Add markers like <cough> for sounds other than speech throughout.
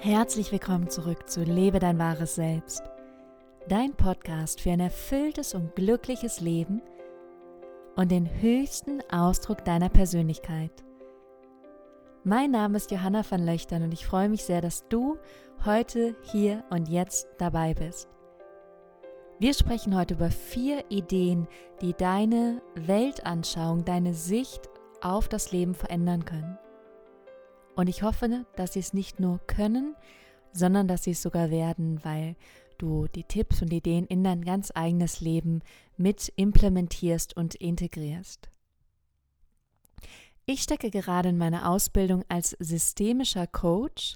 Herzlich willkommen zurück zu Lebe dein wahres Selbst, dein Podcast für ein erfülltes und glückliches Leben und den höchsten Ausdruck deiner Persönlichkeit. Mein Name ist Johanna van Löchtern und ich freue mich sehr, dass du heute, hier und jetzt dabei bist. Wir sprechen heute über vier Ideen, die deine Weltanschauung, deine Sicht auf das Leben verändern können. Und ich hoffe, dass sie es nicht nur können, sondern dass sie es sogar werden, weil du die Tipps und Ideen in dein ganz eigenes Leben mit implementierst und integrierst. Ich stecke gerade in meiner Ausbildung als systemischer Coach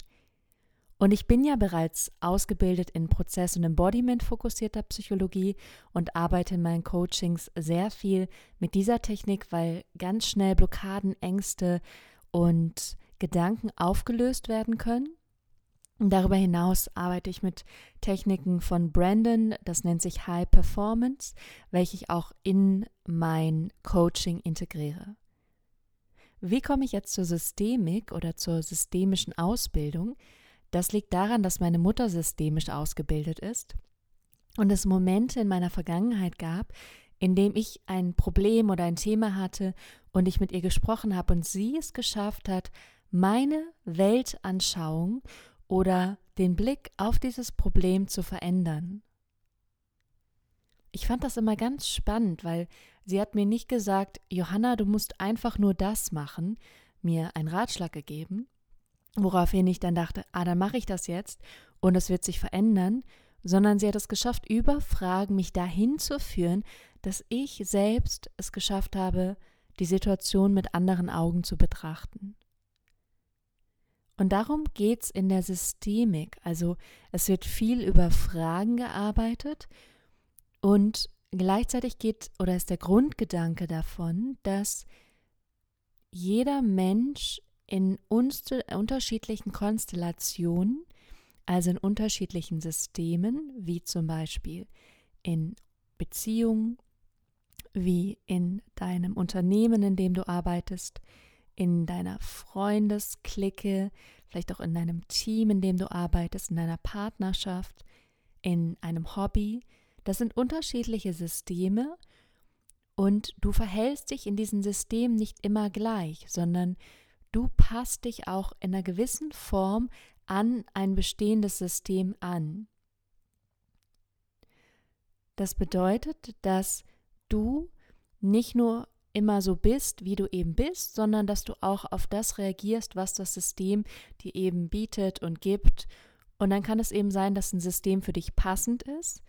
und ich bin ja bereits ausgebildet in Prozess- und Embodiment fokussierter Psychologie und arbeite in meinen Coachings sehr viel mit dieser Technik, weil ganz schnell Blockaden, Ängste und Gedanken aufgelöst werden können. Und darüber hinaus arbeite ich mit Techniken von Brandon, das nennt sich High Performance, welche ich auch in mein Coaching integriere. Wie komme ich jetzt zur Systemik oder zur systemischen Ausbildung? Das liegt daran, dass meine Mutter systemisch ausgebildet ist und es Momente in meiner Vergangenheit gab, in dem ich ein Problem oder ein Thema hatte und ich mit ihr gesprochen habe und sie es geschafft hat, meine Weltanschauung oder den Blick auf dieses Problem zu verändern. Ich fand das immer ganz spannend, weil sie hat mir nicht gesagt, Johanna, du musst einfach nur das machen, mir einen Ratschlag gegeben, woraufhin ich dann dachte, ah, dann mache ich das jetzt und es wird sich verändern, sondern sie hat es geschafft, über Fragen mich dahin zu führen, dass ich selbst es geschafft habe, die Situation mit anderen Augen zu betrachten. Und darum geht es in der Systemik. Also es wird viel über Fragen gearbeitet und gleichzeitig geht oder ist der Grundgedanke davon, dass jeder Mensch in unterschiedlichen Konstellationen, also in unterschiedlichen Systemen, wie zum Beispiel in Beziehungen, wie in deinem Unternehmen, in dem du arbeitest, in deiner Freundesklicke, vielleicht auch in deinem Team, in dem du arbeitest, in deiner Partnerschaft, in einem Hobby. Das sind unterschiedliche Systeme und du verhältst dich in diesen Systemen nicht immer gleich, sondern du passt dich auch in einer gewissen Form an ein bestehendes System an. Das bedeutet, dass du nicht nur immer so bist, wie du eben bist, sondern dass du auch auf das reagierst, was das System dir eben bietet und gibt. Und dann kann es eben sein, dass ein System für dich passend ist.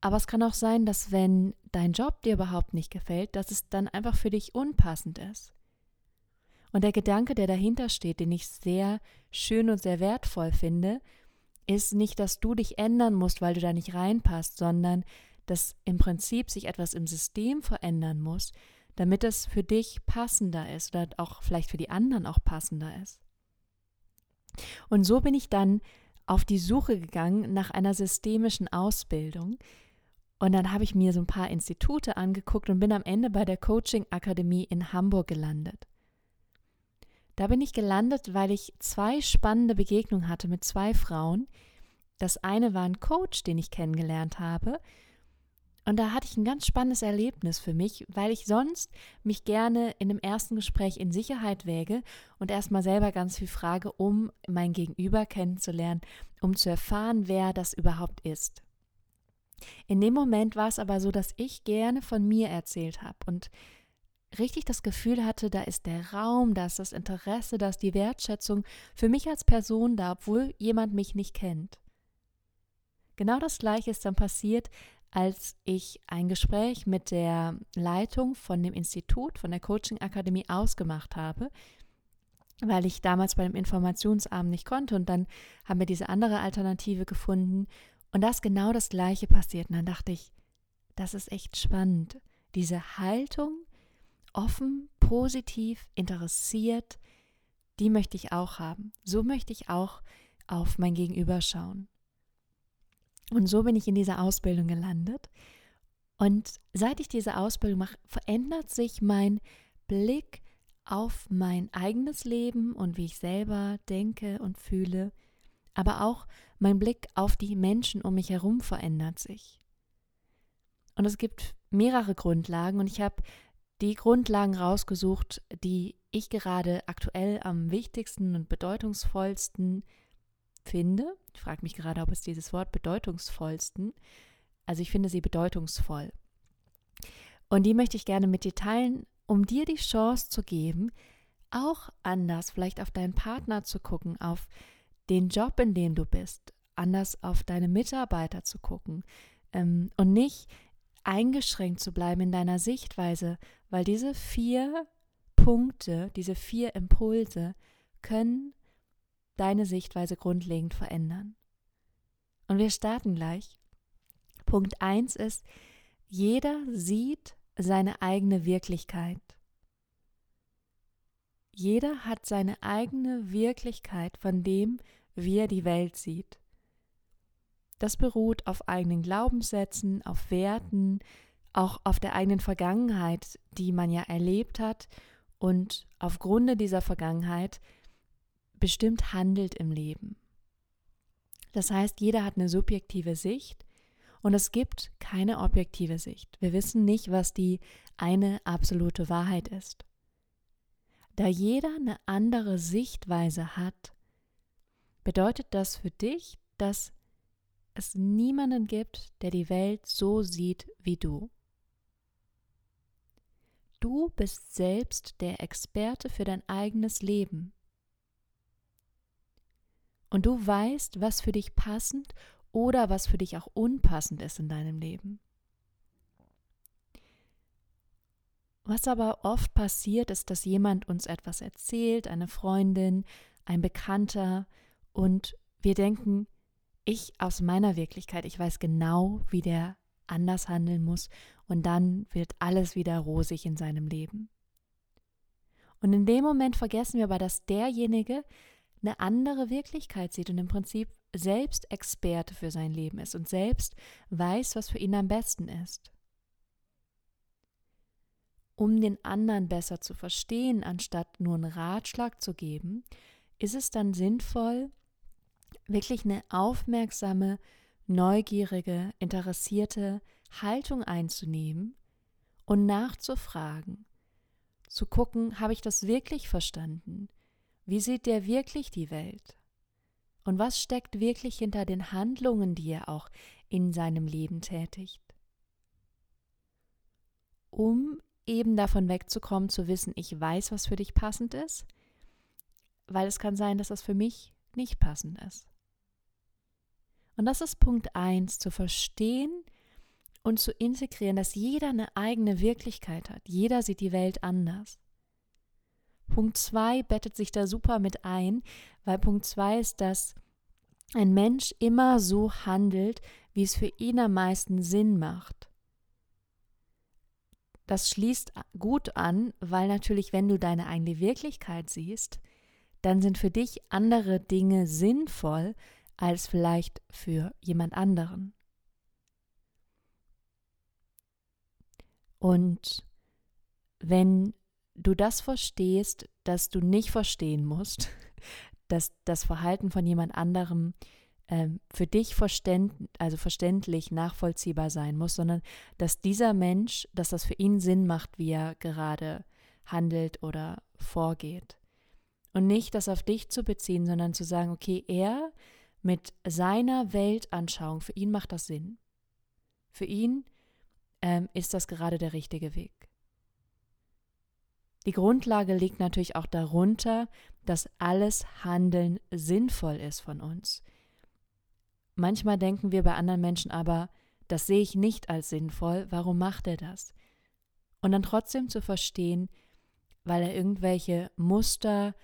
Aber es kann auch sein, dass wenn dein Job dir überhaupt nicht gefällt, dass es dann einfach für dich unpassend ist. Und der Gedanke, der dahinter steht, den ich sehr schön und sehr wertvoll finde, ist nicht, dass du dich ändern musst, weil du da nicht reinpasst, sondern dass im Prinzip sich etwas im System verändern muss, damit es für dich passender ist oder auch vielleicht für die anderen auch passender ist. Und so bin ich dann auf die Suche gegangen nach einer systemischen Ausbildung. Und dann habe ich mir so ein paar Institute angeguckt und bin am Ende bei der Coaching Akademie in Hamburg gelandet. Da bin ich gelandet, weil ich zwei spannende Begegnungen hatte mit zwei Frauen. Das eine war ein Coach, den ich kennengelernt habe, und da hatte ich ein ganz spannendes Erlebnis für mich, weil ich sonst mich gerne in dem ersten Gespräch in Sicherheit wäge und erstmal selber ganz viel frage, um mein Gegenüber kennenzulernen, um zu erfahren, wer das überhaupt ist. In dem Moment war es aber so, dass ich gerne von mir erzählt habe und richtig das Gefühl hatte, da ist der Raum, da ist das Interesse, da ist die Wertschätzung für mich als Person da, obwohl jemand mich nicht kennt. Genau das gleiche ist dann passiert, als ich ein Gespräch mit der Leitung von dem Institut, von der Coaching Akademie ausgemacht habe, weil ich damals bei dem Informationsabend nicht konnte und dann haben wir diese andere Alternative gefunden und das genau das gleiche passiert und dann dachte ich, das ist echt spannend, diese Haltung, offen, positiv, interessiert, die möchte ich auch haben. So möchte ich auch auf mein Gegenüber schauen. Und so bin ich in dieser Ausbildung gelandet. Und seit ich diese Ausbildung mache, verändert sich mein Blick auf mein eigenes Leben und wie ich selber denke und fühle, Aber auch mein Blick auf die Menschen um mich herum verändert sich. Und es gibt mehrere Grundlagen und ich habe die Grundlagen rausgesucht, die ich gerade aktuell am wichtigsten und bedeutungsvollsten finde. Ich frage mich gerade, ob es dieses Wort bedeutungsvollsten, also ich finde sie bedeutungsvoll. Und die möchte ich gerne mit dir teilen, um dir die Chance zu geben, auch anders vielleicht auf deinen Partner zu gucken, auf den Job, in dem du bist, anders auf deine Mitarbeiter zu gucken ähm, und nicht eingeschränkt zu bleiben in deiner Sichtweise, weil diese vier Punkte, diese vier Impulse können deine Sichtweise grundlegend verändern. Und wir starten gleich. Punkt 1 ist, jeder sieht seine eigene Wirklichkeit. Jeder hat seine eigene Wirklichkeit von dem, wie er die Welt sieht. Das beruht auf eigenen Glaubenssätzen, auf Werten, auch auf der eigenen Vergangenheit, die man ja erlebt hat und aufgrund dieser Vergangenheit bestimmt handelt im Leben. Das heißt, jeder hat eine subjektive Sicht und es gibt keine objektive Sicht. Wir wissen nicht, was die eine absolute Wahrheit ist. Da jeder eine andere Sichtweise hat, bedeutet das für dich, dass es niemanden gibt, der die Welt so sieht wie du. Du bist selbst der Experte für dein eigenes Leben. Und du weißt, was für dich passend oder was für dich auch unpassend ist in deinem Leben. Was aber oft passiert, ist, dass jemand uns etwas erzählt, eine Freundin, ein Bekannter, und wir denken, ich aus meiner Wirklichkeit, ich weiß genau, wie der anders handeln muss und dann wird alles wieder rosig in seinem Leben. Und in dem Moment vergessen wir aber, dass derjenige eine andere Wirklichkeit sieht und im Prinzip selbst Experte für sein Leben ist und selbst weiß, was für ihn am besten ist. Um den anderen besser zu verstehen, anstatt nur einen Ratschlag zu geben, ist es dann sinnvoll, wirklich eine aufmerksame, neugierige, interessierte Haltung einzunehmen und nachzufragen, zu gucken, habe ich das wirklich verstanden? Wie sieht der wirklich die Welt? Und was steckt wirklich hinter den Handlungen, die er auch in seinem Leben tätigt? Um eben davon wegzukommen, zu wissen, ich weiß, was für dich passend ist, weil es kann sein, dass das für mich nicht passend ist. Und das ist Punkt 1, zu verstehen und zu integrieren, dass jeder eine eigene Wirklichkeit hat. Jeder sieht die Welt anders. Punkt 2 bettet sich da super mit ein, weil Punkt 2 ist, dass ein Mensch immer so handelt, wie es für ihn am meisten Sinn macht. Das schließt gut an, weil natürlich, wenn du deine eigene Wirklichkeit siehst, dann sind für dich andere Dinge sinnvoll, als vielleicht für jemand anderen. Und wenn du das verstehst, dass du nicht verstehen musst, <laughs> dass das Verhalten von jemand anderem ähm, für dich verständ, also verständlich, nachvollziehbar sein muss, sondern dass dieser Mensch, dass das für ihn Sinn macht, wie er gerade handelt oder vorgeht. Und nicht das auf dich zu beziehen, sondern zu sagen, okay, er mit seiner Weltanschauung, für ihn macht das Sinn. Für ihn ähm, ist das gerade der richtige Weg. Die Grundlage liegt natürlich auch darunter, dass alles Handeln sinnvoll ist von uns. Manchmal denken wir bei anderen Menschen aber, das sehe ich nicht als sinnvoll, warum macht er das? Und dann trotzdem zu verstehen, weil er irgendwelche Muster,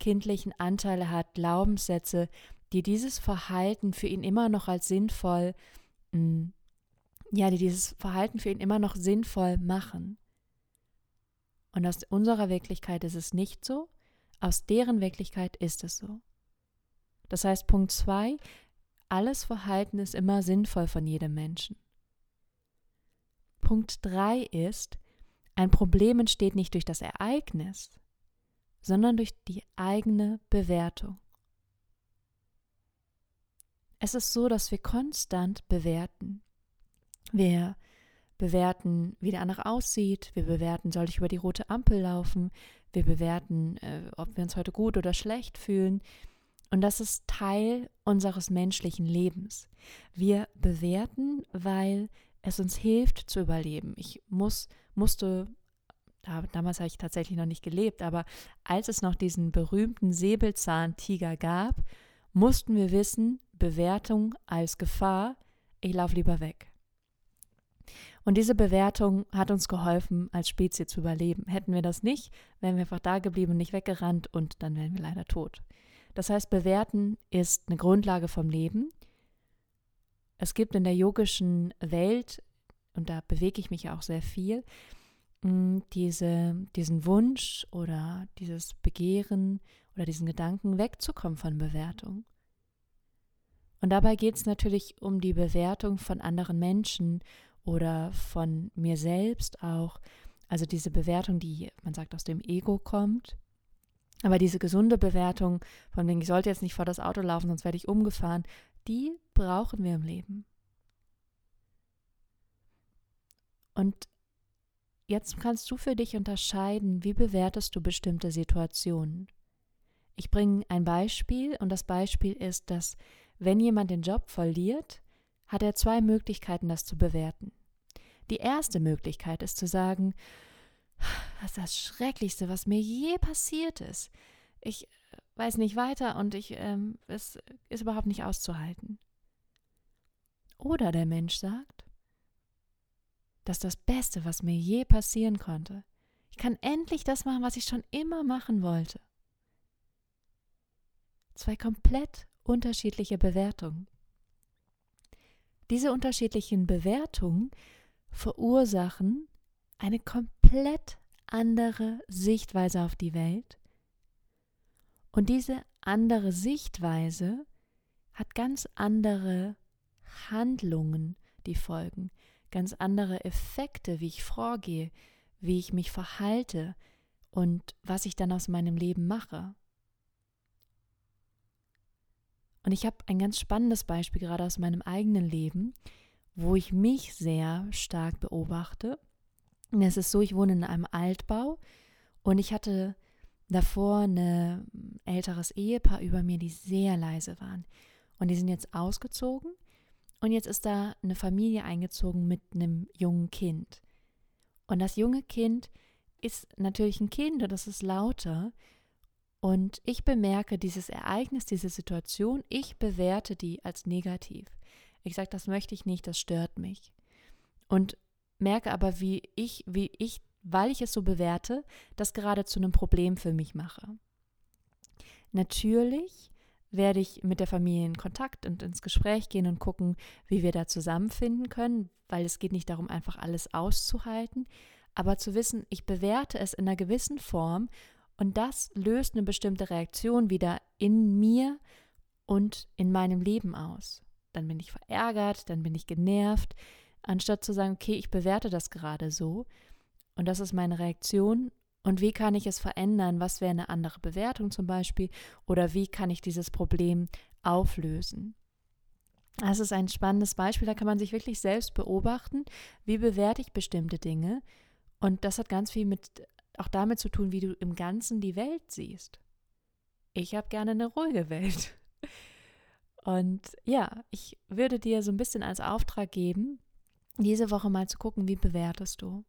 kindlichen Anteile hat, Glaubenssätze, die dieses Verhalten für ihn immer noch als sinnvoll, mm, ja, die dieses Verhalten für ihn immer noch sinnvoll machen. Und aus unserer Wirklichkeit ist es nicht so, aus deren Wirklichkeit ist es so. Das heißt, Punkt 2, alles Verhalten ist immer sinnvoll von jedem Menschen. Punkt 3 ist, ein Problem entsteht nicht durch das Ereignis, sondern durch die eigene Bewertung. es ist so, dass wir konstant bewerten. Wir bewerten, wie der andere aussieht, wir bewerten, soll ich über die rote Ampel laufen, wir bewerten, äh, ob wir uns heute gut oder schlecht fühlen. Und das ist Teil unseres menschlichen Lebens. Wir bewerten, weil es uns hilft zu überleben. Ich muss, musste, damals habe ich tatsächlich noch nicht gelebt, aber als es noch diesen berühmten Säbelzahntiger gab, mussten wir wissen, Bewertung als Gefahr, ich laufe lieber weg. Und diese Bewertung hat uns geholfen, als Spezies zu überleben. Hätten wir das nicht, wären wir einfach da geblieben nicht weggerannt und dann wären wir leider tot. Das heißt, bewerten ist eine Grundlage vom Leben. Es gibt in der yogischen Welt, und da bewege ich mich auch sehr viel, mm, diese, diesen Wunsch oder dieses Begehren oder diesen Gedanken wegzukommen von Bewertung. Und dabei geht es natürlich um die Bewertung von anderen Menschen oder von mir selbst auch. Also diese Bewertung, die man sagt aus dem Ego kommt. Aber diese gesunde Bewertung, von wegen ich sollte jetzt nicht vor das Auto laufen, sonst werde ich umgefahren, die brauchen wir im Leben. Und jetzt kannst du für dich unterscheiden, wie bewertest du bestimmte Situationen. Ich bringe ein Beispiel und das Beispiel ist, dass wenn jemand den Job verliert, hat er zwei Möglichkeiten, das zu bewerten. Die erste Möglichkeit ist zu sagen, das ist das Schrecklichste, was mir je passiert ist. Ich weiß nicht weiter und ich, ähm, es ist überhaupt nicht auszuhalten. Oder der Mensch sagt, das ist das Beste, was mir je passieren konnte. Ich kann endlich das machen, was ich schon immer machen wollte. Zwei komplett unterschiedliche Bewertungen. Diese unterschiedlichen Bewertungen verursachen eine komplett andere Sichtweise auf die Welt. Und diese andere Sichtweise hat ganz andere Handlungen, die folgen, ganz andere Effekte, wie ich vorgehe, wie ich mich verhalte und was ich dann aus meinem Leben mache. Und ich habe ein ganz spannendes Beispiel gerade aus meinem eigenen Leben, wo ich mich sehr stark beobachte. Und es ist so, ich wohne in einem Altbau und ich hatte davor ein älteres Ehepaar über mir, die sehr leise waren. Und die sind jetzt ausgezogen und jetzt ist da eine Familie eingezogen mit einem jungen Kind. Und das junge Kind ist natürlich ein Kind und das ist lauter und ich bemerke dieses Ereignis, diese Situation, ich bewerte die als negativ. Ich sage, das möchte ich nicht, das stört mich. Und merke aber, wie ich, wie ich, weil ich es so bewerte, das gerade zu einem Problem für mich mache. Natürlich werde ich mit der Familie in Kontakt und ins Gespräch gehen und gucken, wie wir da zusammenfinden können, weil es geht nicht darum, einfach alles auszuhalten, aber zu wissen, ich bewerte es in einer gewissen Form und das löst eine bestimmte Reaktion wieder in mir und in meinem Leben aus. Dann bin ich verärgert, dann bin ich genervt, anstatt zu sagen, okay, ich bewerte das gerade so und das ist meine Reaktion und wie kann ich es verändern? Was wäre eine andere Bewertung zum Beispiel? Oder wie kann ich dieses Problem auflösen? Das ist ein spannendes Beispiel, da kann man sich wirklich selbst beobachten, wie bewerte ich bestimmte Dinge. Und das hat ganz viel mit auch damit zu tun, wie du im Ganzen die Welt siehst. Ich habe gerne eine ruhige Welt. <laughs> Und ja, ich würde dir so ein bisschen als Auftrag geben, diese Woche mal zu gucken, wie bewertest du?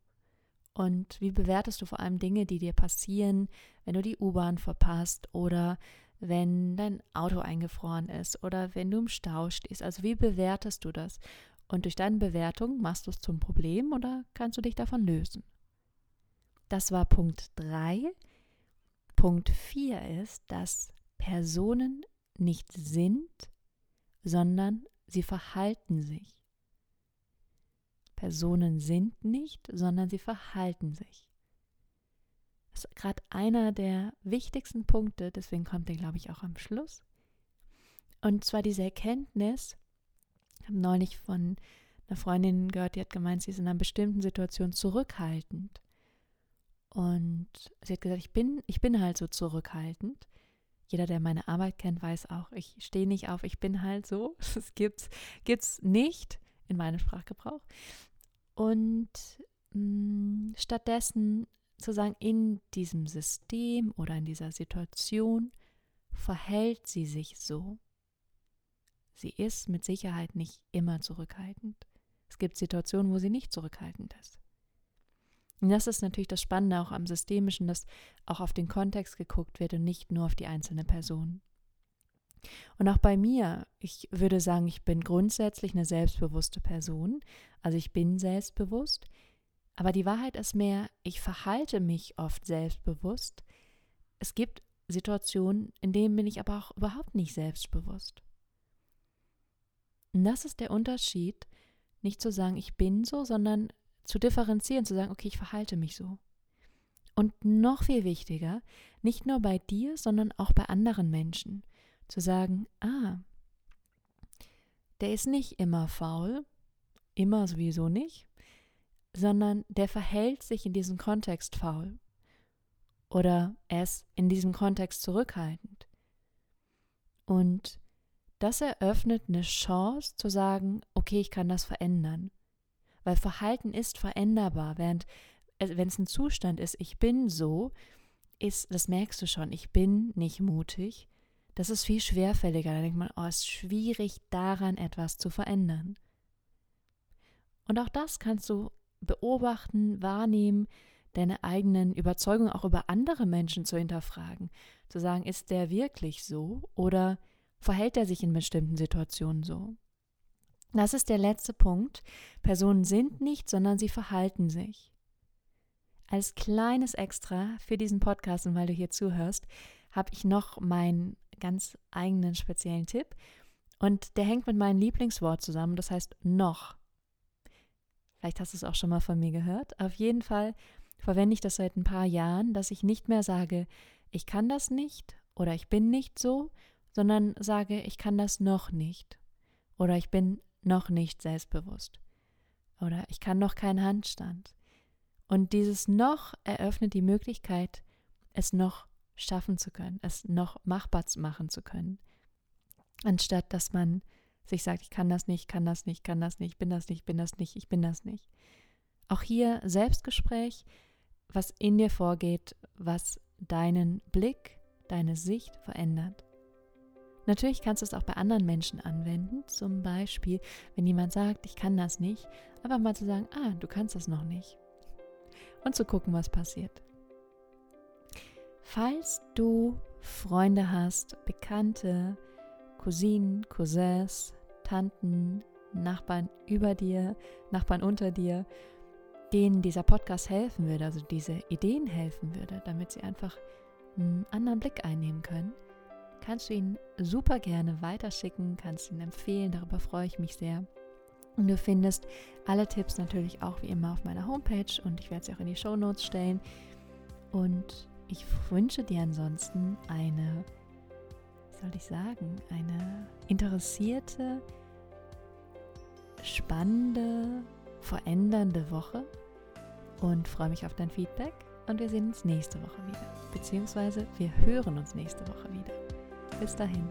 Und wie bewertest du vor allem Dinge, die dir passieren, wenn du die U-Bahn verpasst oder wenn dein Auto eingefroren ist oder wenn du im Stau stehst? Also wie bewertest du das? Und durch deine Bewertung machst du es zum Problem oder kannst du dich davon lösen? Das war Punkt 3. Punkt 4 ist, dass Personen nicht sind, sondern sie verhalten sich. Personen sind nicht, sondern sie verhalten sich. Das ist gerade einer der wichtigsten Punkte, deswegen kommt er, glaube ich, auch am Schluss. Und zwar diese Erkenntnis, ich habe neulich von einer Freundin gehört, die hat gemeint, sie ist in einer bestimmten Situation zurückhaltend. Und sie hat gesagt, ich bin, ich bin halt so zurückhaltend. jeder, der meine Arbeit kennt, weiß auch, ich stehe nicht auf, ich bin halt so. <laughs> Das gibt's, gibt's nicht in meinem Sprachgebrauch. Und mh, mm, stattdessen zu sagen, in diesem System oder in dieser Situation verhält sie sich so. Sie ist mit Sicherheit nicht immer zurückhaltend. Es gibt Situationen, wo sie nicht zurückhaltend ist. Und das ist natürlich das Spannende auch am Systemischen, dass auch auf den Kontext geguckt wird und nicht nur auf die einzelne Person. Und auch bei mir, ich würde sagen, ich bin grundsätzlich eine selbstbewusste Person. Also ich bin selbstbewusst. Aber die Wahrheit ist mehr, ich verhalte mich oft selbstbewusst. Es gibt Situationen, in denen bin ich aber auch überhaupt nicht selbstbewusst. Und das ist der Unterschied, nicht zu sagen, ich bin so, sondern zu differenzieren, zu sagen, okay, ich verhalte mich so. Und noch viel wichtiger, nicht nur bei dir, sondern auch bei anderen Menschen, zu sagen, ah, der ist nicht immer faul, immer sowieso nicht, sondern der verhält sich in diesem Kontext faul. Oder er ist in diesem Kontext zurückhaltend. Und das eröffnet eine Chance zu sagen, okay, ich kann das verändern. Weil Verhalten ist veränderbar, während äh, wenn es ein Zustand ist, ich bin so, ist, das merkst du schon, ich bin nicht mutig. Das ist viel schwerfälliger. Da denkt man, oh, es ist schwierig, daran etwas zu verändern. Und auch das kannst du beobachten, wahrnehmen, deine eigenen Überzeugungen auch über andere Menschen zu hinterfragen. Zu sagen, ist der wirklich so oder verhält er sich in bestimmten Situationen so? Das ist der letzte Punkt. Personen sind nicht, sondern sie verhalten sich. Als kleines Extra für diesen Podcast und weil du hier zuhörst, habe ich noch meinen ganz eigenen speziellen Tipp. Und der hängt mit meinem Lieblingswort zusammen, das heißt noch. Vielleicht hast du es auch schon mal von mir gehört. Auf jeden Fall verwende ich das seit ein paar Jahren, dass ich nicht mehr sage, ich kann das nicht oder ich bin nicht so, sondern sage, ich kann das noch nicht oder ich bin noch nicht selbstbewusst. Oder ich kann noch keinen Handstand. Und dieses noch eröffnet die Möglichkeit, es noch schaffen zu können, es noch machbar machen zu können. Anstatt dass man sich sagt, ich kann das nicht, kann das nicht, kann das nicht, bin das nicht, bin das nicht, ich bin das nicht. Auch hier Selbstgespräch, was in dir vorgeht, was deinen Blick, deine Sicht verändert. Natürlich kannst du es auch bei anderen Menschen anwenden. Zum Beispiel, wenn jemand sagt, ich kann das nicht, aber mal zu sagen, ah, du kannst das noch nicht. Und zu gucken, was passiert. Falls du Freunde hast, Bekannte, Cousinen, Cousins, Tanten, Nachbarn über dir, Nachbarn unter dir, denen dieser Podcast helfen würde, also diese Ideen helfen würde, damit sie einfach einen anderen Blick einnehmen können, kannst du ihn super gerne weiterschicken, kannst ihn empfehlen, darüber freue ich mich sehr. Und du findest alle Tipps natürlich auch wie immer auf meiner Homepage und ich werde sie auch in die Show Notes stellen. Und ich wünsche dir ansonsten eine, wie soll ich sagen, eine interessierte, spannende, verändernde Woche und freue mich auf dein Feedback. Und wir sehen uns nächste Woche wieder. Beziehungsweise wir hören uns nächste Woche wieder. Bis dahin.